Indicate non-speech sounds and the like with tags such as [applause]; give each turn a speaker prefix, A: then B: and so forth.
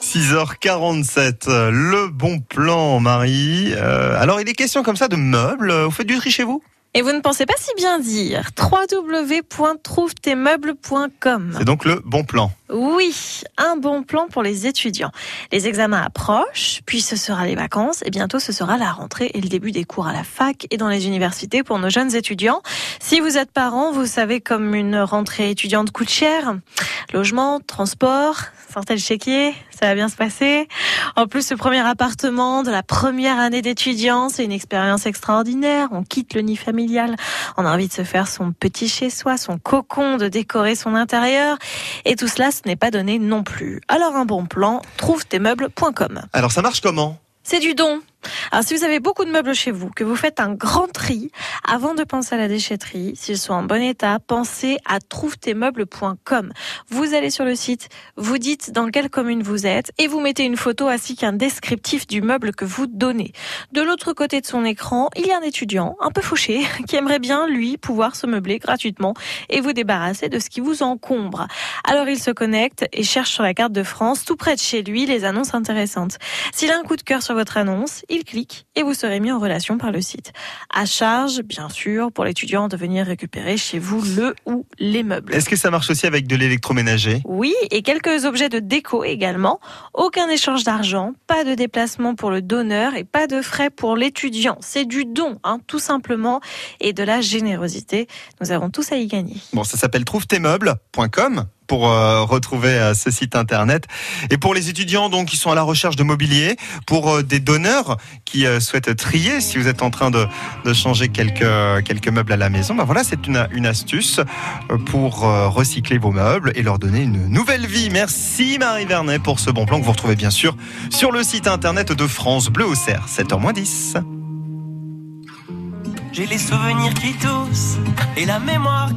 A: 6h47, le bon plan, Marie. Euh, alors, il est question comme ça de meubles. Vous faites du tri chez vous?
B: Et vous ne pensez pas si bien dire www.trouvetesmeubles.com.
A: C'est donc le bon plan.
B: Oui, un bon plan pour les étudiants. Les examens approchent, puis ce sera les vacances et bientôt ce sera la rentrée et le début des cours à la fac et dans les universités pour nos jeunes étudiants. Si vous êtes parents, vous savez comme une rentrée étudiante coûte cher. Logement, transport, sortez le chéquier, ça va bien se passer. En plus, ce premier appartement de la première année d'étudiant, c'est une expérience extraordinaire. On quitte le nid familial, on a envie de se faire son petit chez soi, son cocon, de décorer son intérieur. Et tout cela, ce n'est pas donné non plus. Alors un bon plan, trouve meubles.com.
A: Alors, ça marche comment?
B: C'est du don. Alors si vous avez beaucoup de meubles chez vous, que vous faites un grand tri, avant de penser à la déchetterie, s'ils sont en bon état, pensez à trouvetesmeubles.com. Vous allez sur le site, vous dites dans quelle commune vous êtes et vous mettez une photo ainsi qu'un descriptif du meuble que vous donnez. De l'autre côté de son écran, il y a un étudiant un peu fauché [laughs] qui aimerait bien, lui, pouvoir se meubler gratuitement et vous débarrasser de ce qui vous encombre. Alors il se connecte et cherche sur la carte de France, tout près de chez lui, les annonces intéressantes. S'il a un coup de cœur sur votre annonce, il clique et vous serez mis en relation par le site. À charge, sûr, pour l'étudiant de venir récupérer chez vous le ou les meubles.
A: Est-ce que ça marche aussi avec de l'électroménager?
B: Oui, et quelques objets de déco également. Aucun échange d'argent, pas de déplacement pour le donneur et pas de frais pour l'étudiant. C'est du don, hein, tout simplement, et de la générosité. Nous avons tous à y gagner.
A: Bon, ça s'appelle trouvetesmeubles.com pour euh, retrouver euh, ce site internet. Et pour les étudiants donc qui sont à la recherche de mobilier, pour euh, des donneurs qui souhaitent trier, si vous êtes en train de, de changer quelques quelques meubles à la maison, ben voilà, c'est une, astuce pour recycler vos meubles et leur donner une nouvelle vie. Merci Marie Vernet pour ce bon plan que vous retrouvez bien sûr sur le site internet de France Bleu au Cerf, 7h10.
C: J'ai les souvenirs qui toussent et la mémoire qui